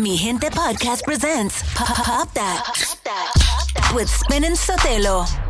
Mi Gente Podcast presents Pop, Pop That. With Spin and Sotelo.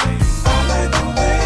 bass? All like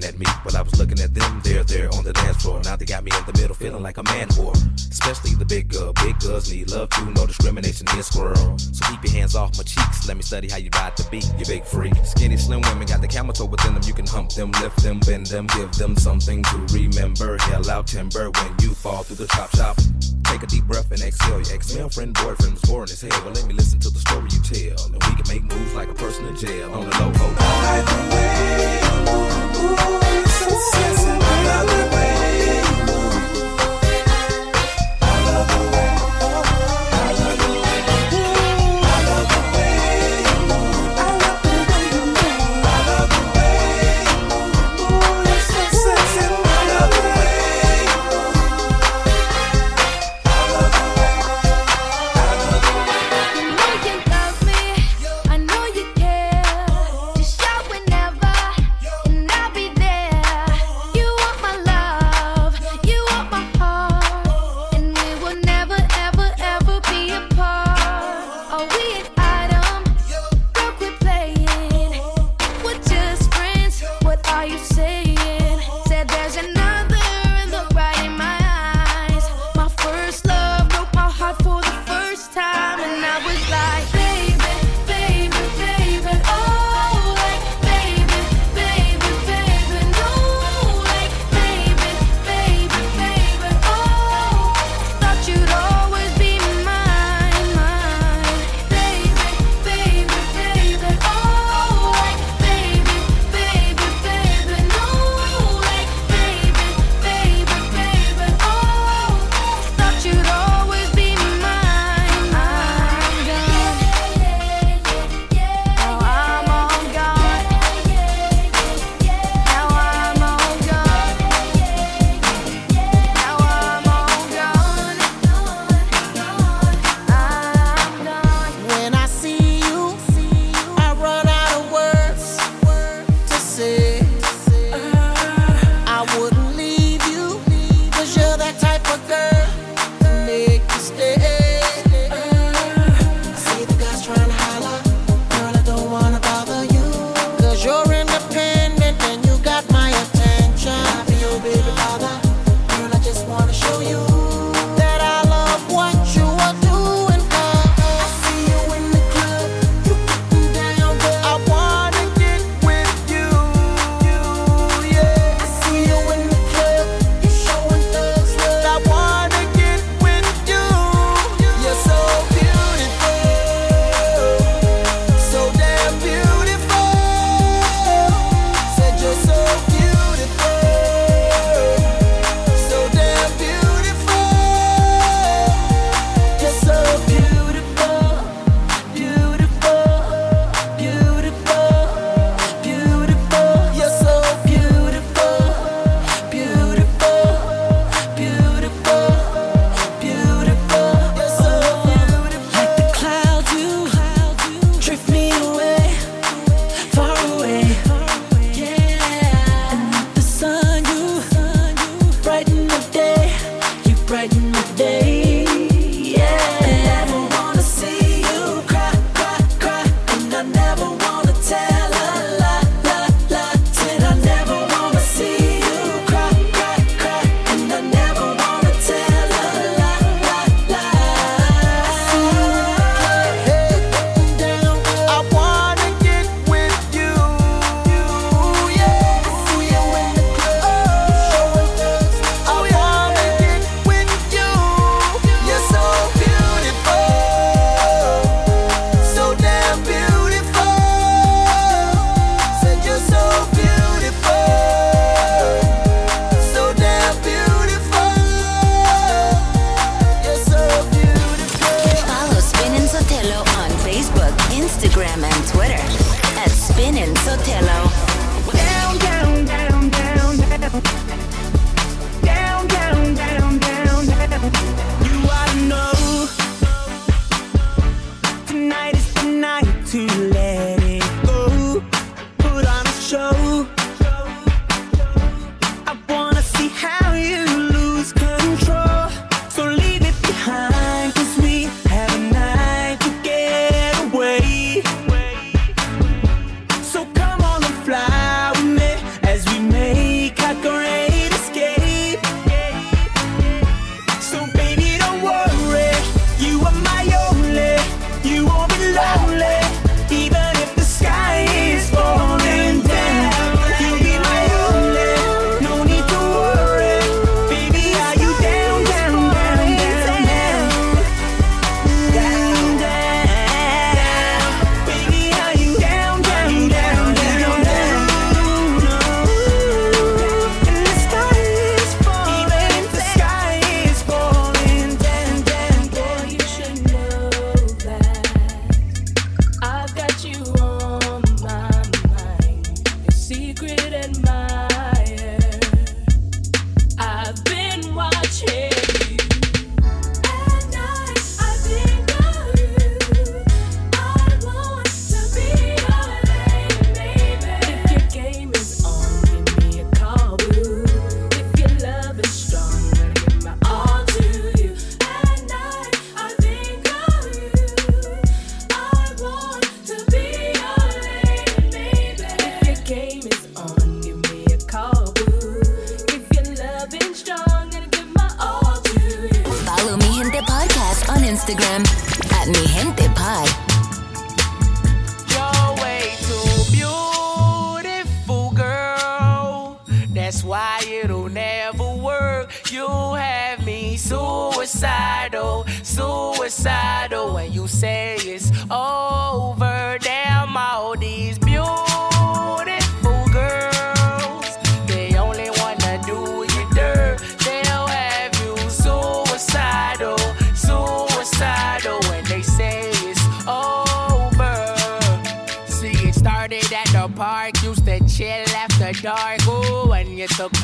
looking at me. But I was looking at them. They're there on the dance floor. Now they got me in the middle, feeling like a man whore. Especially the big girl. Big girls need love too. No discrimination here, squirrel. So keep your hands off my cheeks. Let me study how you ride the beat. You big freak. Skinny, slim women got the camel toe within them. You can hump them, lift them, bend them, give them something to remember. Hell out timber when you fall through the chop shop. Take a deep breath and exhale. Your ex-male friend, boyfriend was boring as hell. Well, let me listen to the story you tell. And we can make moves like a person in jail on the low. Oh, like the way you move. So sexy. spinning, so tell 'em. Instagram.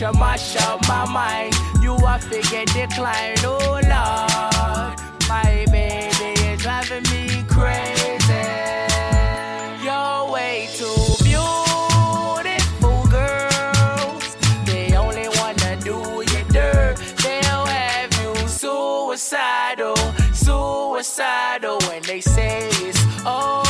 you mash up my mind. You are figure decline, oh Lord. My baby is driving me crazy. You're way too beautiful, girl. They only wanna do you dirt. They'll have you suicidal, suicidal when they say it's over.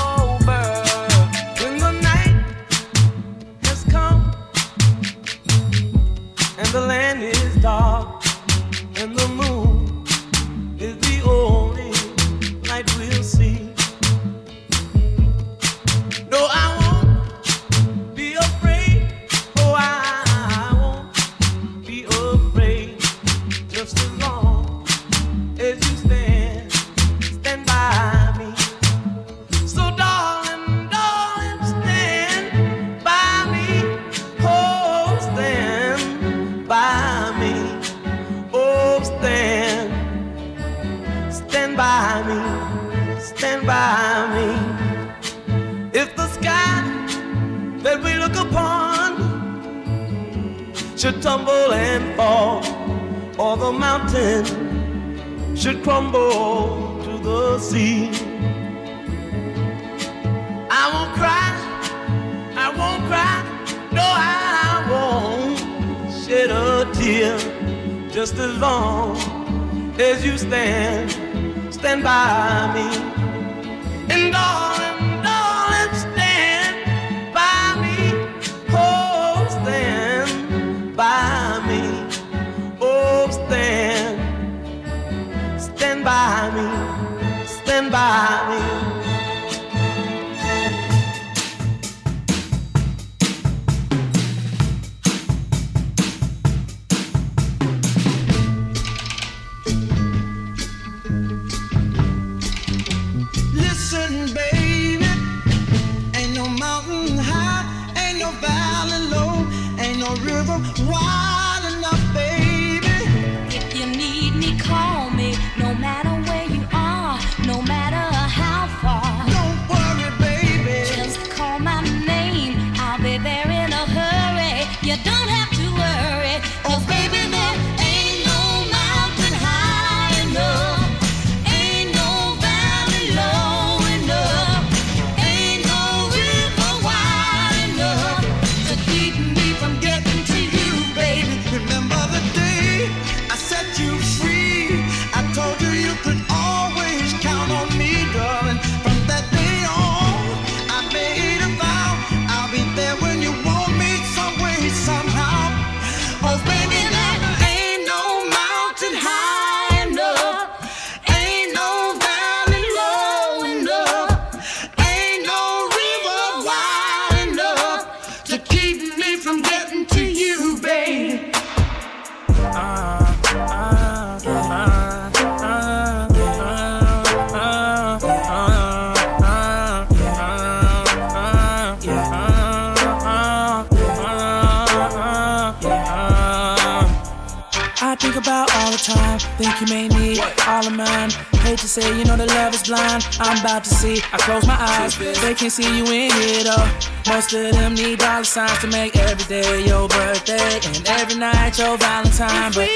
You may need all of mine. Hate to say, you know the love is blind. I'm about to see. I close my eyes, they can see you in it all. Most of them need dollar signs to make every day your birthday and every night your Valentine. But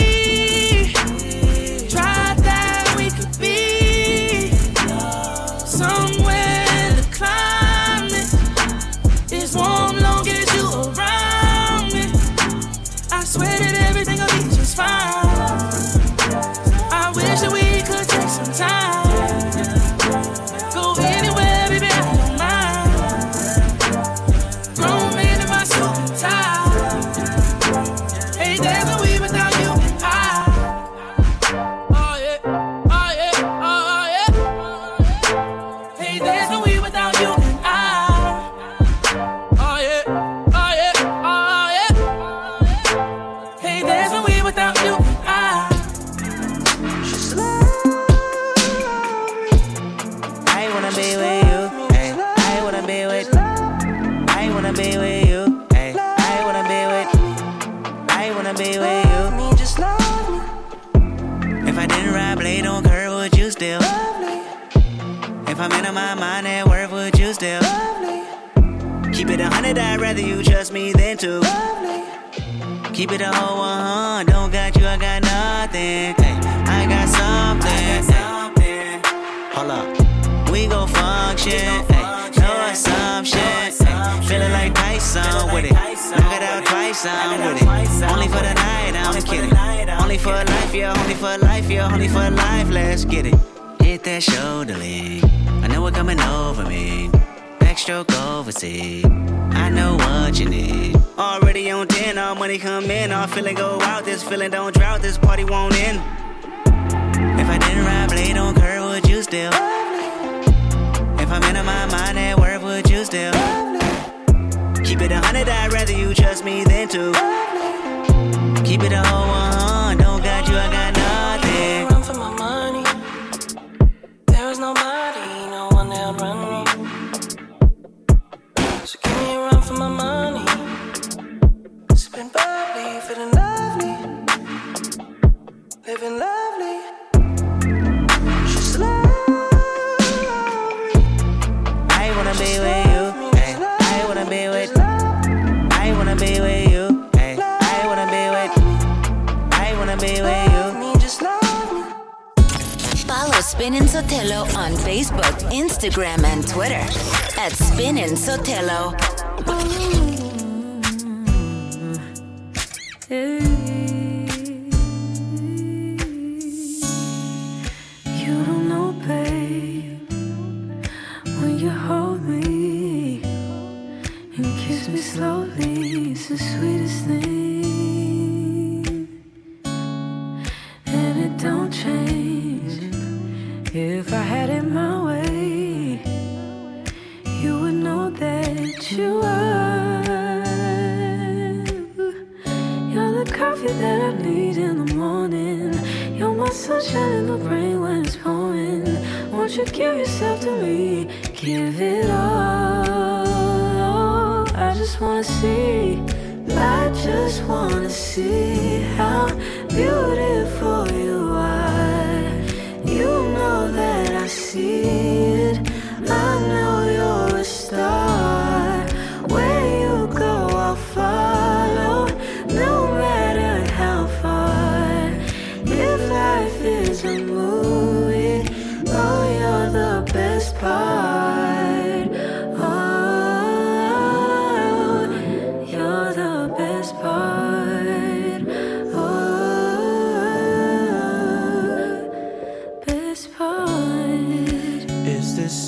run for my money. Sipping bubbly, feeling lovely, living lovely. She's lovely. I wanna be with you. Eh. I wanna be with. I wanna be with you. Eh. I wanna be with. I wanna be with you. Me, just love me. Follow Spin and Sotelo on Facebook, Instagram, and Twitter at Spin and Sotelo.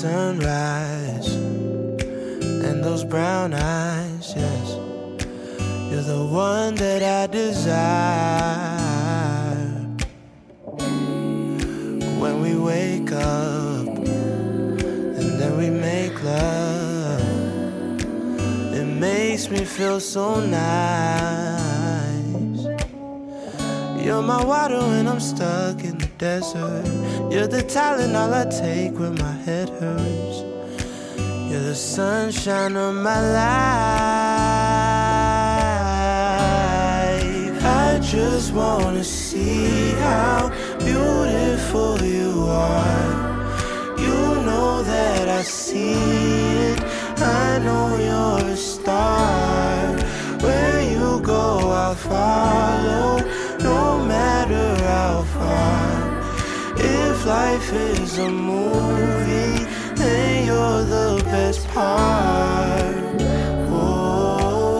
Sunrise and those brown eyes, yes. You're the one that I desire. When we wake up and then we make love, it makes me feel so nice. You're my water when I'm stuck in desert. You're the Tylenol I take when my head hurts. You're the sunshine of my life. I just wanna see how beautiful you are. You know that I see it. I know you're a star. Where you go, I'll follow. No matter how far. If life is a movie, then you're the best part. Oh,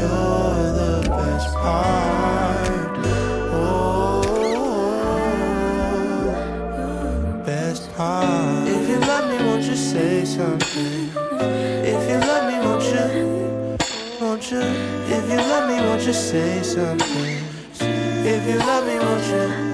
you're the best part. Oh, best part. If you love me, won't you say something? If you love me, won't you? Won't you? If you love me, won't you say something? If you love me, won't you?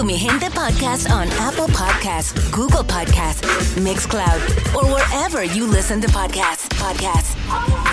Tu Mi Gente podcast on Apple Podcasts, Google Podcasts, Mixcloud, or wherever you listen to podcasts. Podcasts.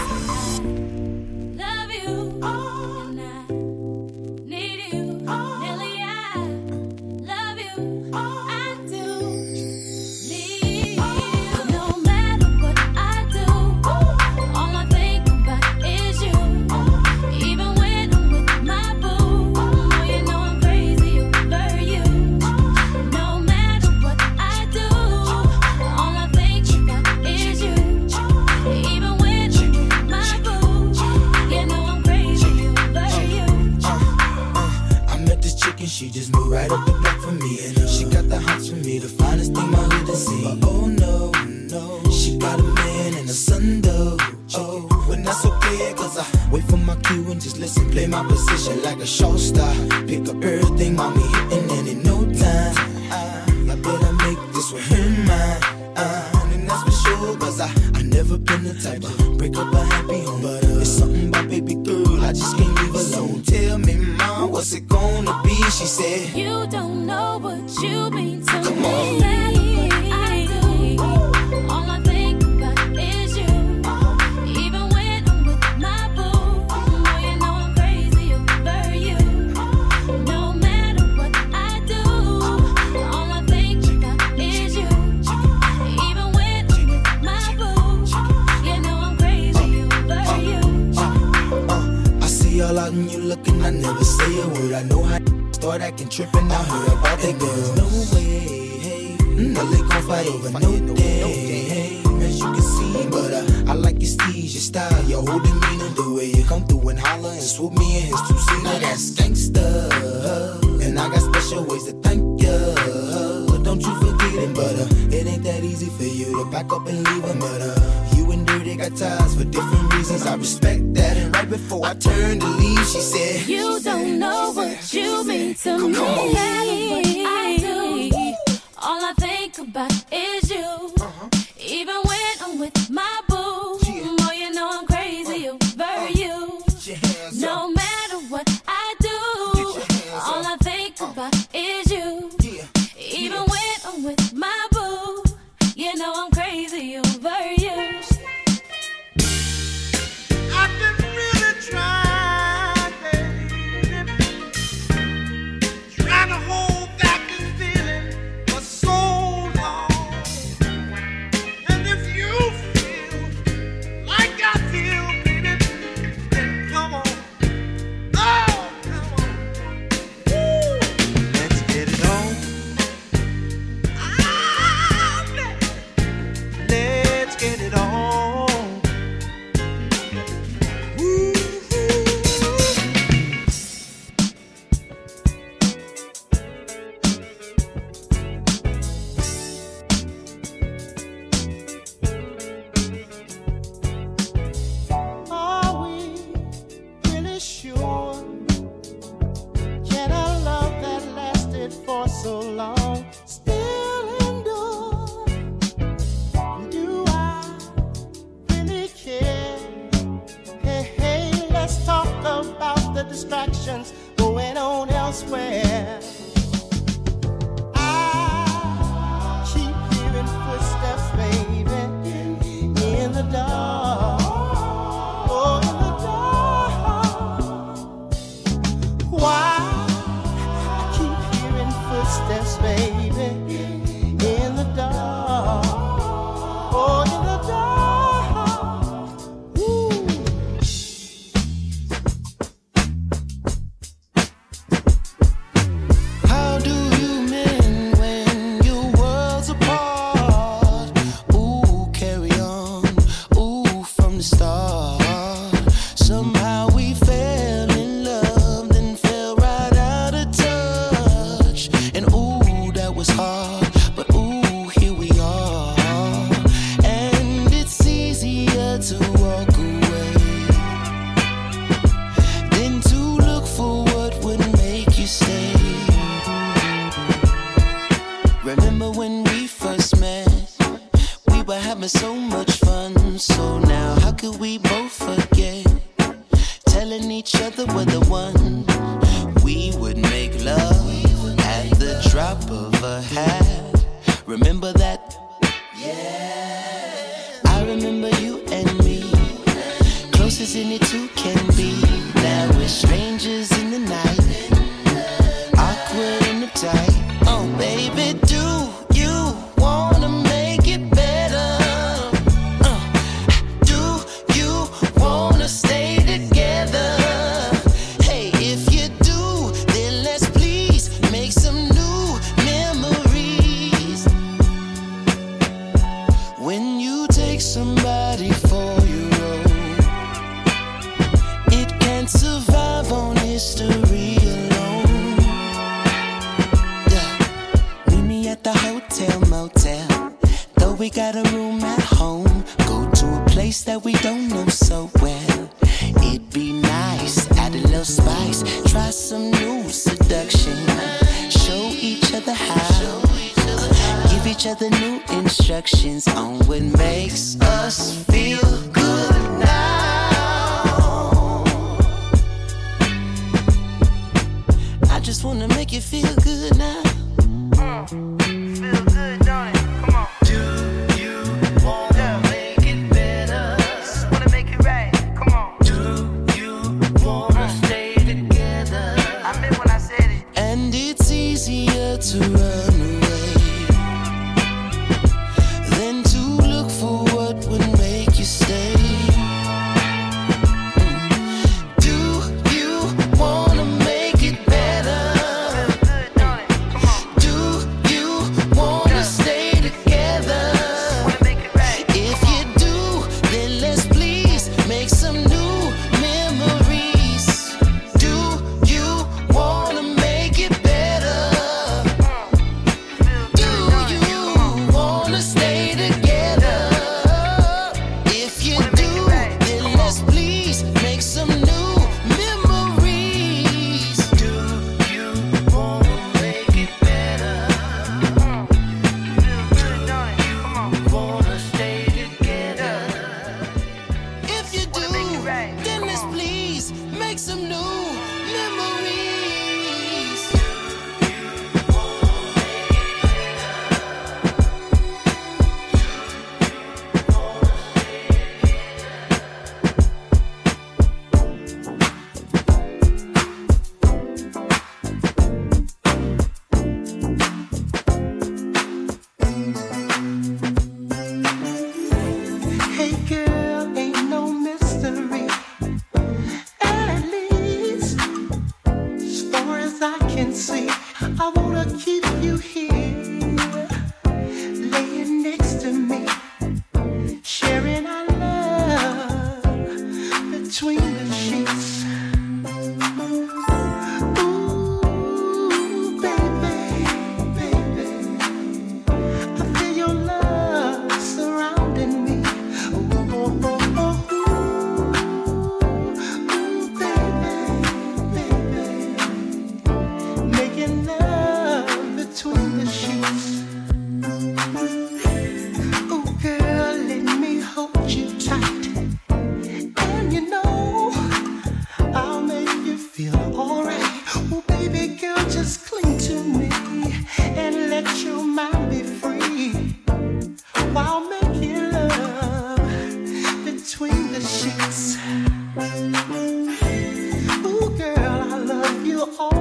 looking, I never say a word. I know how to start acting tripping. I heard about that girl. There's no way, hey. Mm, no, they gon' fight over no day, hey. As you can see, but uh, I like your steez, your style, your whole demeanor, the way you come through and holler and swoop me in his two seater. Now that's gangsta, and I got special ways to thank ya. But Don't you forget it, but uh, it ain't that easy for you to back up and leave a murder they got ties for different reasons. I respect that. And right before I turned to leave, she said, You don't know what you mean to me. I do. All I think about is you. Uh-huh. Even when I'm with sure. Can a love that lasted for so long?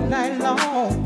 Night long.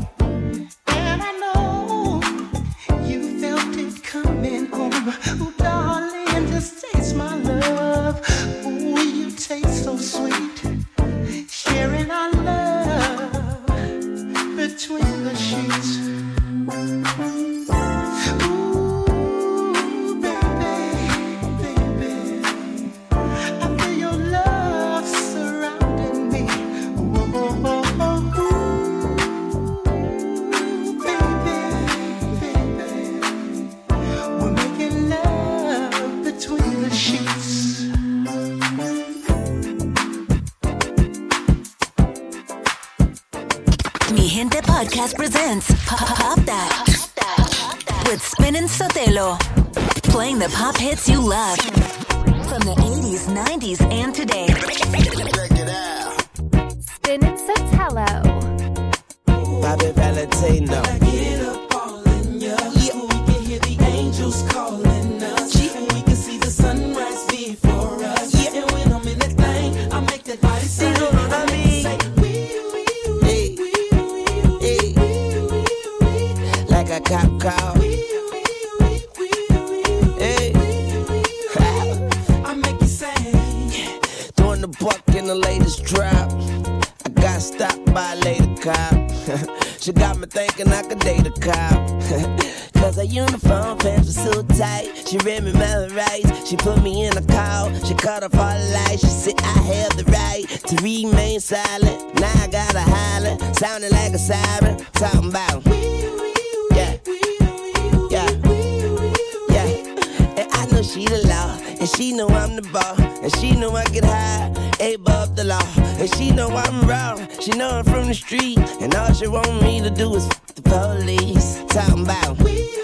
She put me in a call. She cut off all the lights. She said I have the right to remain silent. Now I gotta holler, sounding like a siren. Talking about. Yeah. Yeah. Yeah. And I know she the law. And she know I'm the ball. And she know I get high, above the law. And she know I'm wrong. She know I'm from the street. And all she want me to do is f- the police. Talking about.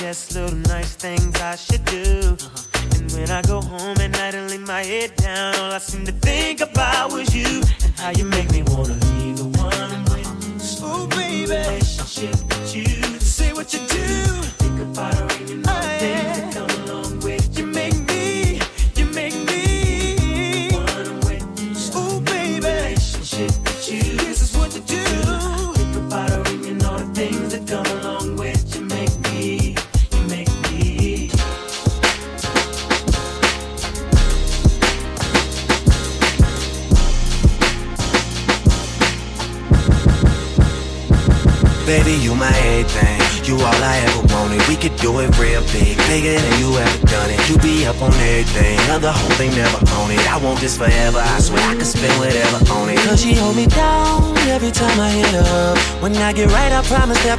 Suggest little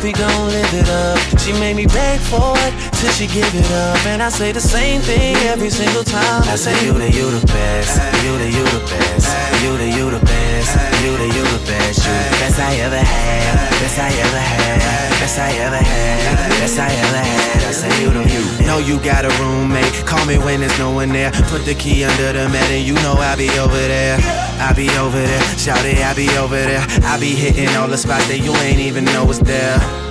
we gon' live it up. She made me beg for it till she give it up. And I say the same thing every single time. I say you the you the best, you the you the best, you the you the best, you the you the best, you best I ever had, best I ever had, best I ever had, best I ever had. I say you the you. Know you got a roommate, call me when there's no one there. Put the key under the mat and you know I'll be over there. I be over there, shout it, I be over there. I be hitting all the spots that you ain't even know was there.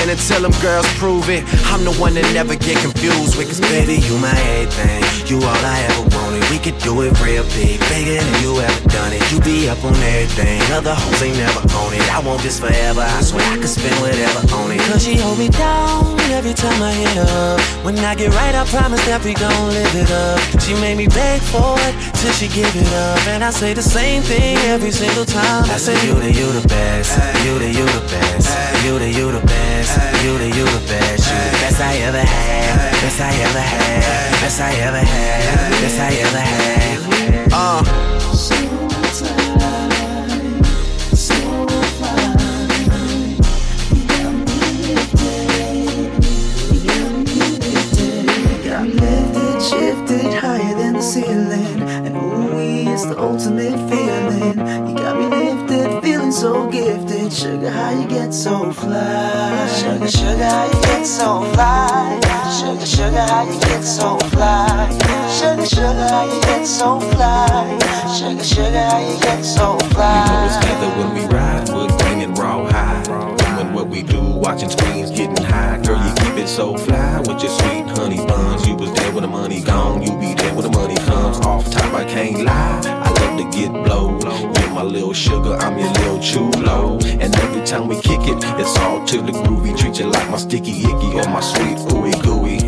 And until them girls prove it, I'm the one that never get confused with. Cause baby, you my everything. You all I ever wanted. We could do it real big, bigger than you ever done it. You be up on everything. Other hoes ain't never on it. I want this forever. I swear I could spend whatever on it. Cause she hold me down every time I hit up. When I get right, I promise that we gon' live it up. She made me beg for it till she give it up. And I say the same thing every single time. I say, You the, you the best. You the, you the best. You the, you the best. You the, you the best. You the best I ever had. Best I ever had. Best I ever had. Best I ever had. Uh. Got gifted. Sugar, how you get so fly? Sugar, sugar, how you get so fly? Sugar, sugar, how you get so fly? Sugar, sugar, how you get so fly? Sugar, sugar, how you get so You know fly? it's together when we ride, wood banging raw high. Doing what we do, watching screens, getting high. Girl, you keep it so fly with your sweet honey buns. You was there when the money gone, you be there when the money comes. Off top, I can't lie. I love to get blow. Little sugar, I'm your little chulo. And every time we kick it, it's all to the groovy. Treat you like my sticky icky or my sweet ooey gooey.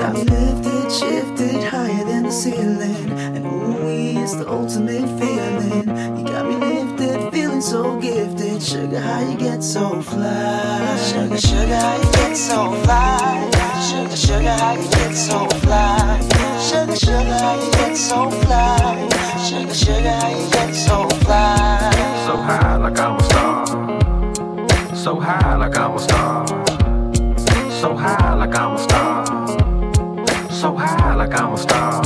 Got me lifted, shifted higher than the ceiling. And ooh, it's the ultimate feeling. You got me lifted, feeling so gifted. Sugar, how you get so fly? Sugar, sugar, how you get so fly? Sugar, sugar, how you get so fly? Sugar, sugar, how you get so fly? Sugar, sugar, how you get so fly? So high like I'm a star. So high like I'm a star. So high like I'm a star. So high like I'm a star.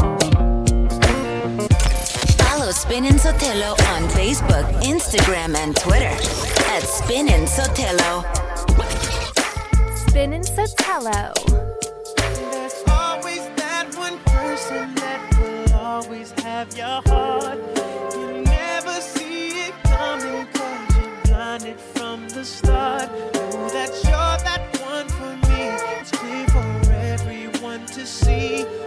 Follow Spin Sotelo on Facebook, Instagram, and Twitter at Spin Sotelo. Spin and Sotelo. There's always that one person that will always have your heart. You never see it coming cause you're blinded from the start. Know that you're that one for me. It's clear for everyone to see.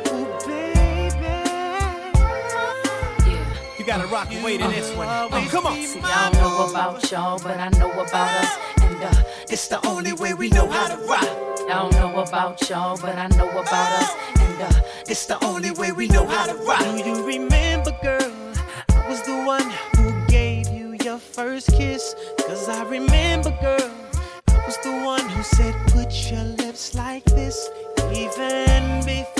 Gotta rock and wait in this one. Oh, come on. See, I don't know about y'all, but I know about us. And uh, It's the only way we know how to rock. I don't know about y'all, but I know about us. And uh, It's the only way we know how to rock. Do you remember, girl? I was the one who gave you your first kiss. Cause I remember, girl, I was the one who said, put your lips like this. Even before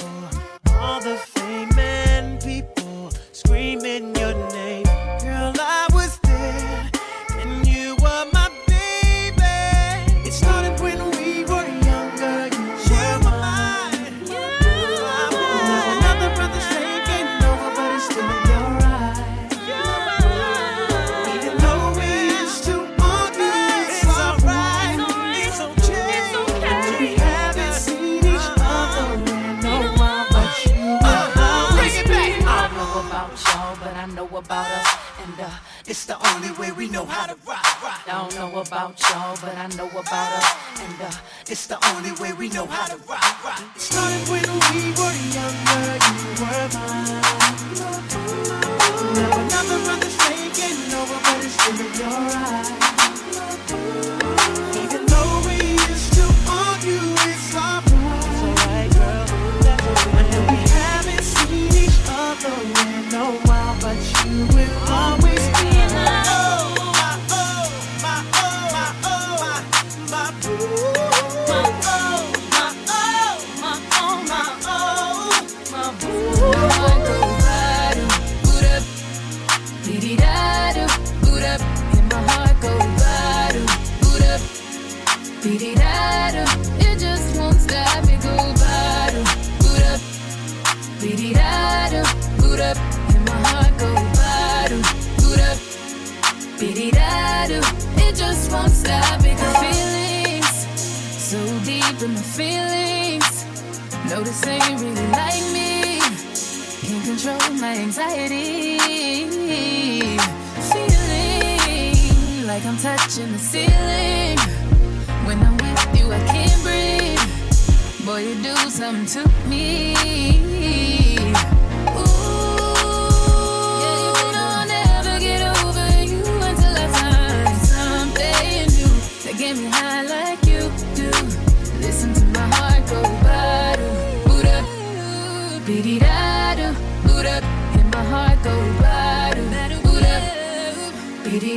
know how to rock. rock. I don't know about y'all, but I know about us. And uh, It's the only way we know how to rock. rock. It started when we were younger, you were mine. Now another brother's taking over, but it's still in your eyes. Anxiety. Feeling like I'm touching the ceiling when I'm with you, I can't breathe. Boy, you do something to me.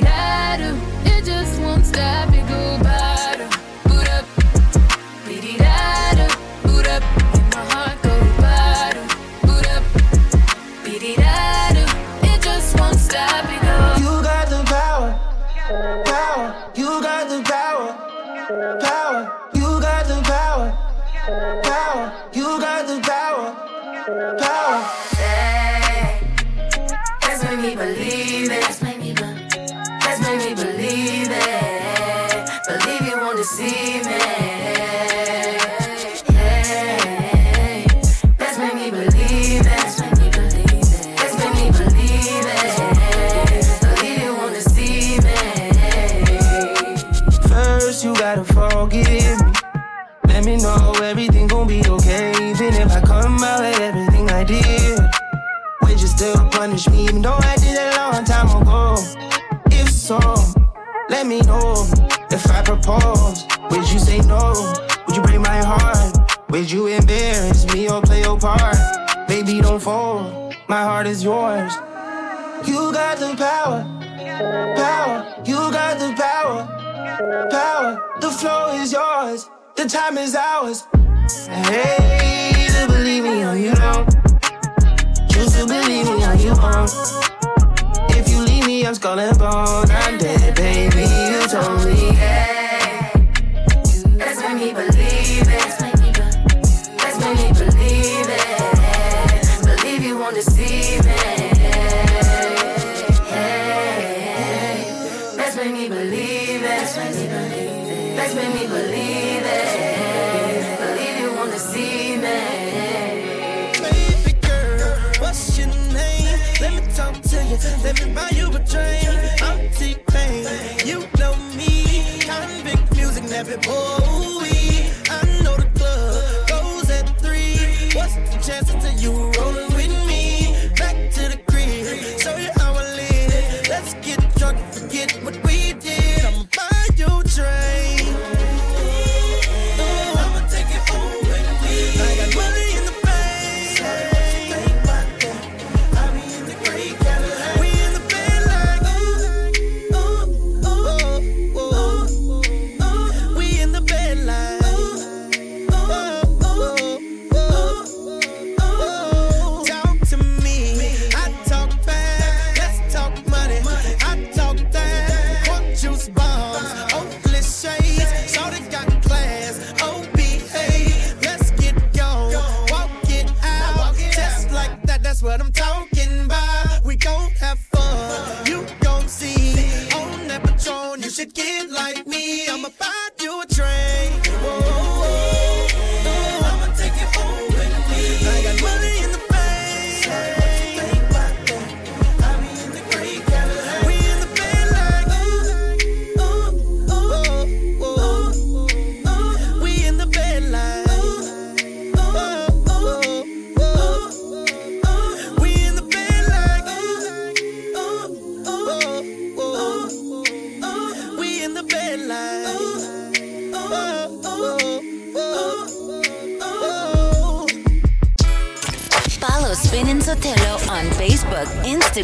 Boo-da, be-dee-da-do. It just won't stop, power, power. You got the power, power. The flow is yours. The time is ours. Hey, to believe me or you don't. Choose to believe me or you won't. If you leave me, I'm skull and bone. I'm dead, baby. You told me. Let's Let me you a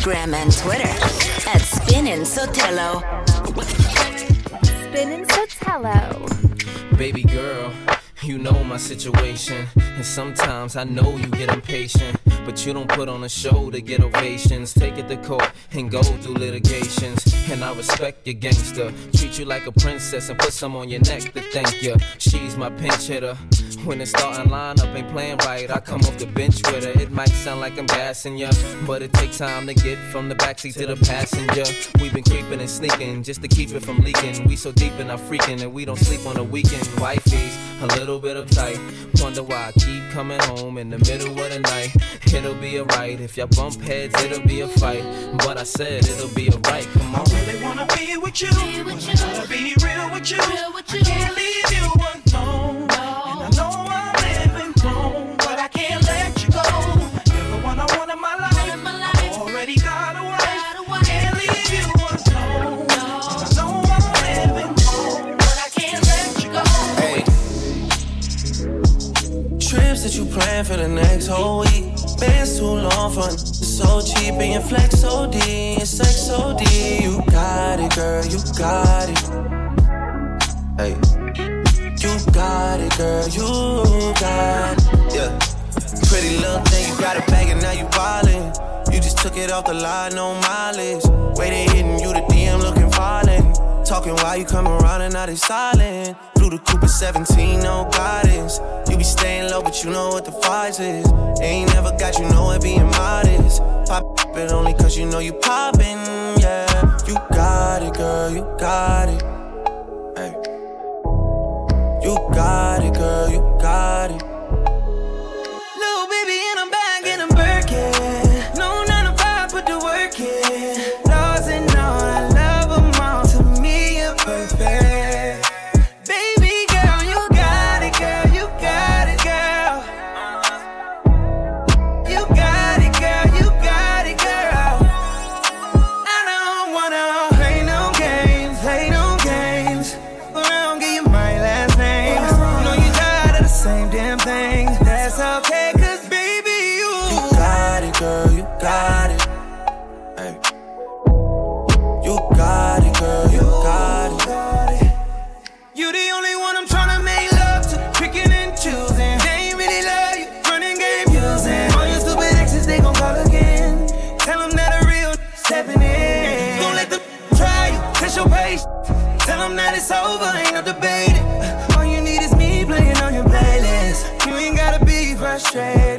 Instagram, and Twitter at Spin Sotelo. Spinning Sotelo. Baby girl, you know my situation. And sometimes I know you get impatient. But you don't put on a show to get ovations. Take it to court and go through litigations. And I respect your gangster. Treat you like a princess and put some on your neck to thank you. She's my pinch hitter. When the starting lineup ain't playing right, I come off the bench with her. It might sound like I'm gassing ya, but it takes time to get from the backseat to the passenger. We've been creeping and sneaking just to keep it from leaking. We so deep in our freaking and we don't sleep on the weekend. Wifey's a little bit uptight. Wonder why I keep coming home in the middle of the night. It'll be alright if y'all bump heads, it'll be a fight. But I said it'll be alright. Come on. I really wanna be with you. Wanna be real with you. I can't leave you grab that you plan for the next whole week. Bands too long for it's so cheap and your flex OD, your sex OD. You got it, girl, you got it. Hey, you got it, girl, you got it. Yeah, pretty little thing, you got it back and now you ballin'. You just took it off the line, no mileage. Way they hitting you, the DM looking violent. Talking why you come around and now they silent. Through the Cooper 17, no guidance. You be staying low, but you know what the price is. Ain't never got you know it being modest. Pop it only cause you know you poppin', yeah. You got it, girl, you got it. Hey. You got it, girl, you got it. over, ain't no debating. All you need is me playing on your playlist. You ain't gotta be frustrated.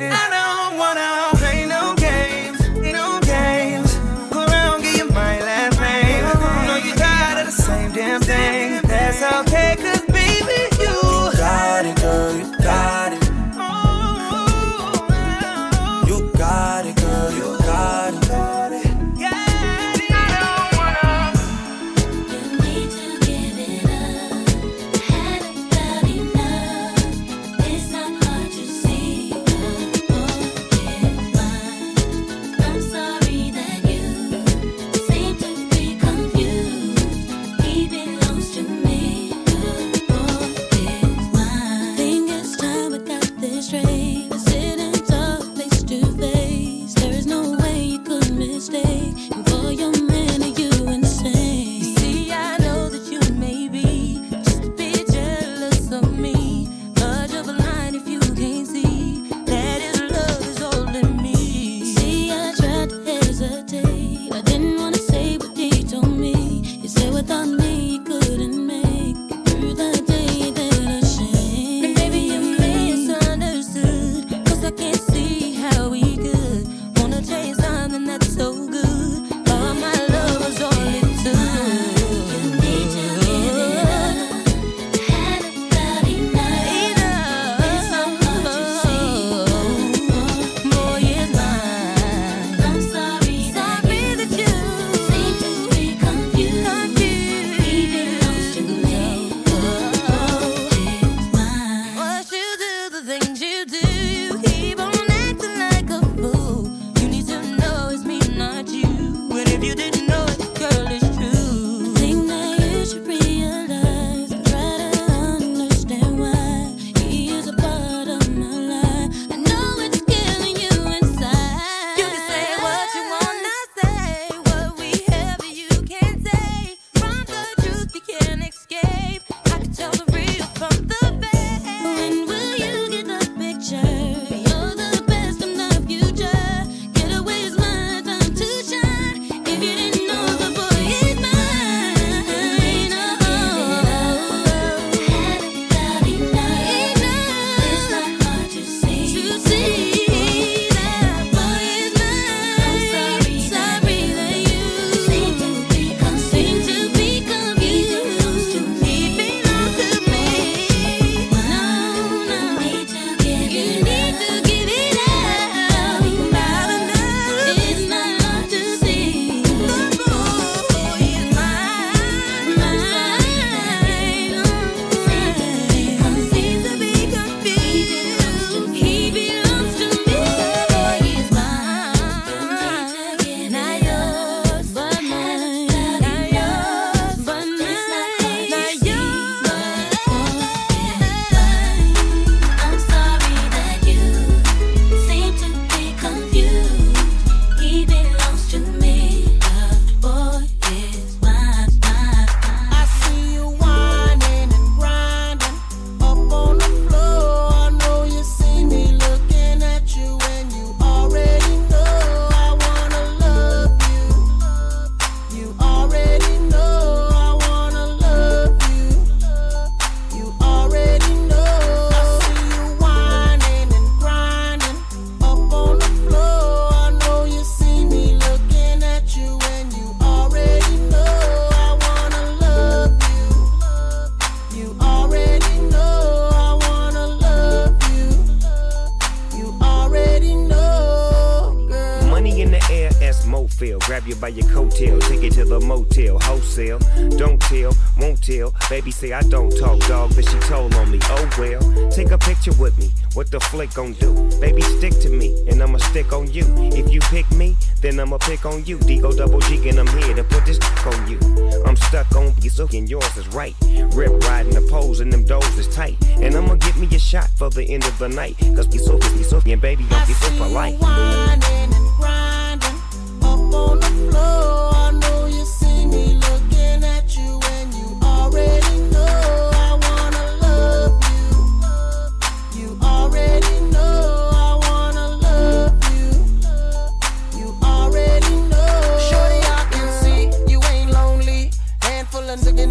Baby say I don't talk, dog, but she told on me. Oh well, take a picture with me. What the flick gon' do? Baby, stick to me, and I'ma stick on you. If you pick me, then I'ma pick on you. Digo double G, and I'm here to put this on you. I'm stuck on you, so and yours is right. Rip riding the poles, and them doors is tight. And I'ma get me a shot for the end of the night. Cause we so, we so, and baby, I'm be so polite. Whining and grinding up on the floor.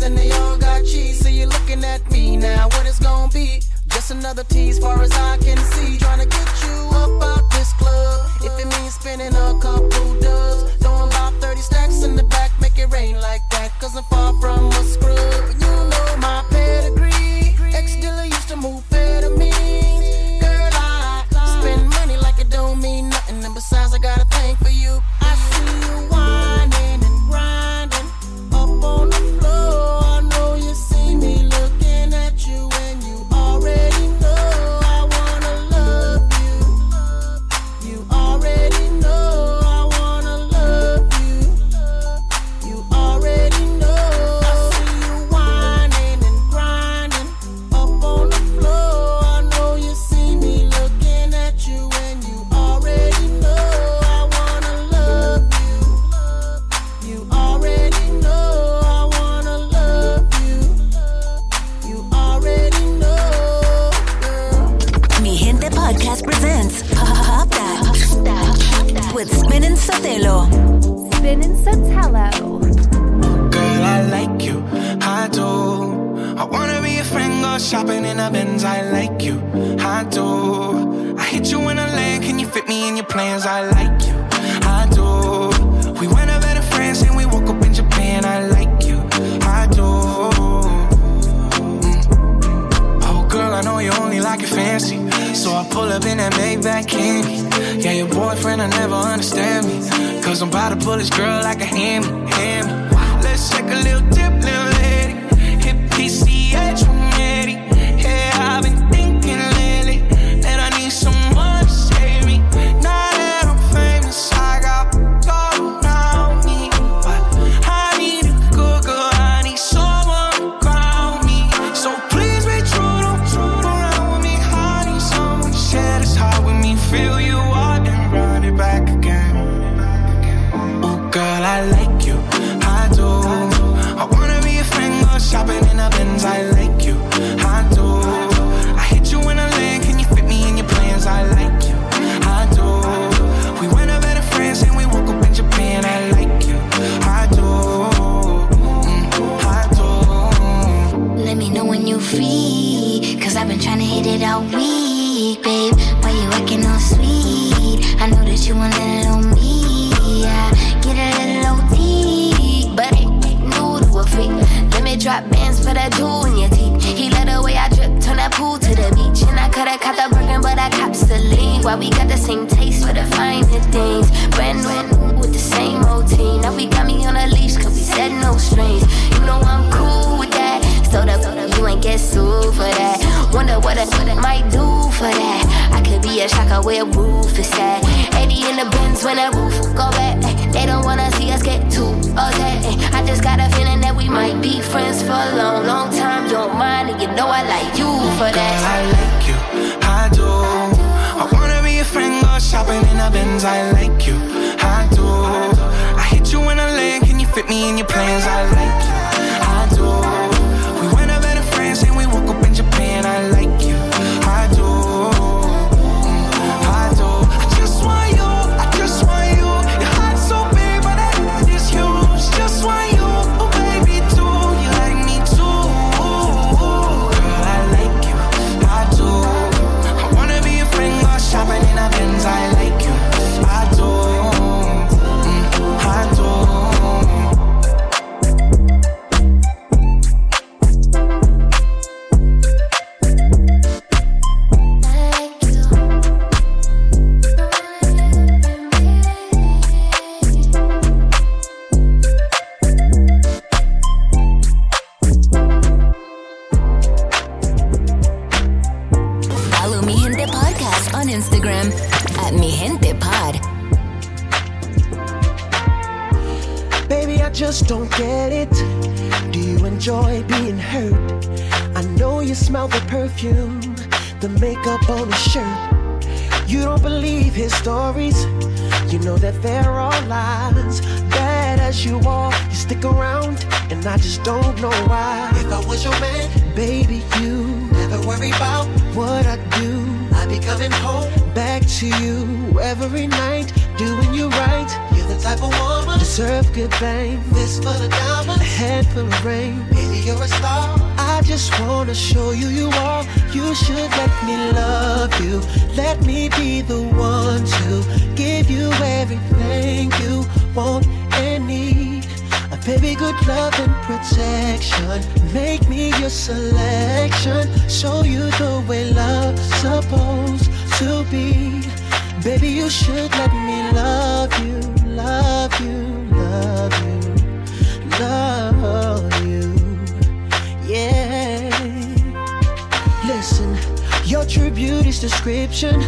And they all got cheese. So you're looking at me now. What it's gonna be? Just another tease, far as I can see. Trying to get you up out this club. If it means spending a couple dubs, throwing about 30 stacks in the back, make it rain like that. Cause I'm far from a scrub. Free. Cause I've been trying to hit it all week, babe. Why you acting all sweet? I know that you want a little me. Yeah, get a little OT. But ain't new to a freak. Let me drop bands for that jewel in your teeth. He let the way I drip, turn that pool to the beach. And I coulda caught the Birkin, but I cops the lean. Why we got the same taste for the finer things. Brand new with the same routine. Now we got me on a leash, cause we said no strings. You know I'm cool with that. So that you ain't get sued for that. Wonder what I, might do for that. I could be a shocker where roof is at. 80 in the bins when that roof go back. They don't wanna see us get too upset. I just got a feeling that we might be friends for a long, long time. You don't mind, and you know I like you for that. Girl, I like you, I do. I wanna be a friend, go shopping in the Benz. I like you, I do. I hit you in a lane, can you fit me in your plans? I like you, and we woke up in Japan. I like you, Instagram at Mi Gente Pod. Baby, I just don't get it. Do you enjoy being hurt? I know you smell the perfume, the makeup on his shirt. You don't believe his stories. You know that they're all lies. As you are, you stick around, and I just don't know why. If I was your man, baby, you never worry about what I do. I be coming home back to you every night, doing you right. You're the type of woman deserve good fame. This full of diamonds, a head full of rain. Baby, you're a star. I just wanna show you you are. You should let me love you. Let me be the one to give you everything you want need. A baby, good love and protection. Make me your selection. Show you the way love's supposed to be. Baby, you should let me love you, love you, love you, your true beauty's description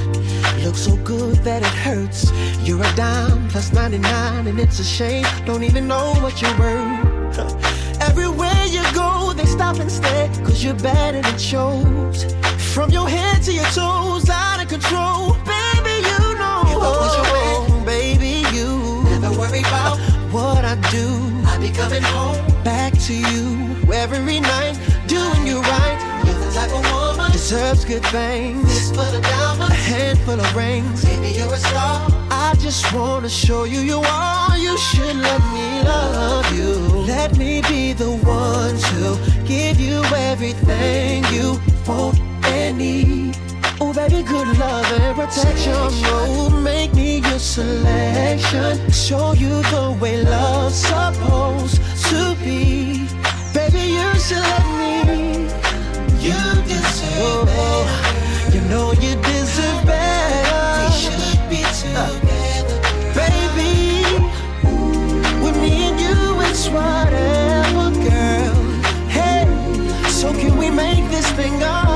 looks so good that it hurts. You're a dime plus 99, and it's a shame. Don't even know what you're worth. Everywhere you go, they stop and stare, cause you're better than shows. From your head to your toes, out of control. Baby, you know. If I was your man, baby, you never worry about what I do. I be coming home back to you every night, doing you right. You're the type of woman deserves good things. This full of diamonds, a handful of rings. You're a star. I just wanna show you you are. You should let me love you. Let me be the one to give you everything you want and need. Oh, baby, good love and protection. Oh, make me your selection. Show you the way love's supposed to be. Baby, you should let me. You deserve better. You know you deserve better. We should be together, baby. With me and you, it's whatever, girl. Hey, so can we make this thing ours?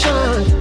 Protection.